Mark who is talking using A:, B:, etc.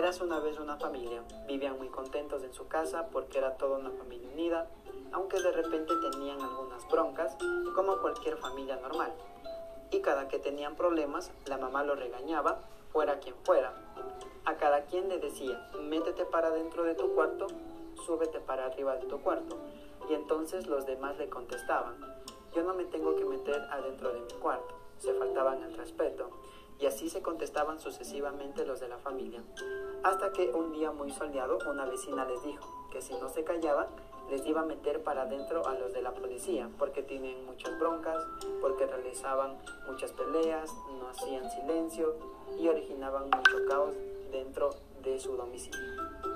A: Érase una vez una familia, vivían muy contentos en su casa porque era toda una familia unida, aunque de repente tenían algunas broncas, como cualquier familia normal. Y cada que tenían problemas, la mamá lo regañaba, fuera quien fuera. A cada quien le decía, métete para dentro de tu cuarto, súbete para arriba de tu cuarto. Y entonces los demás le contestaban, yo no me tengo que meter adentro de mi cuarto. Se faltaban el respeto. Y así se contestaban sucesivamente los de la familia. Hasta que un día muy soleado una vecina les dijo que si no se callaban, les iba a meter para adentro a los de la policía, porque tienen muchas broncas, porque realizaban muchas peleas, no hacían silencio y originaban mucho caos dentro de su domicilio.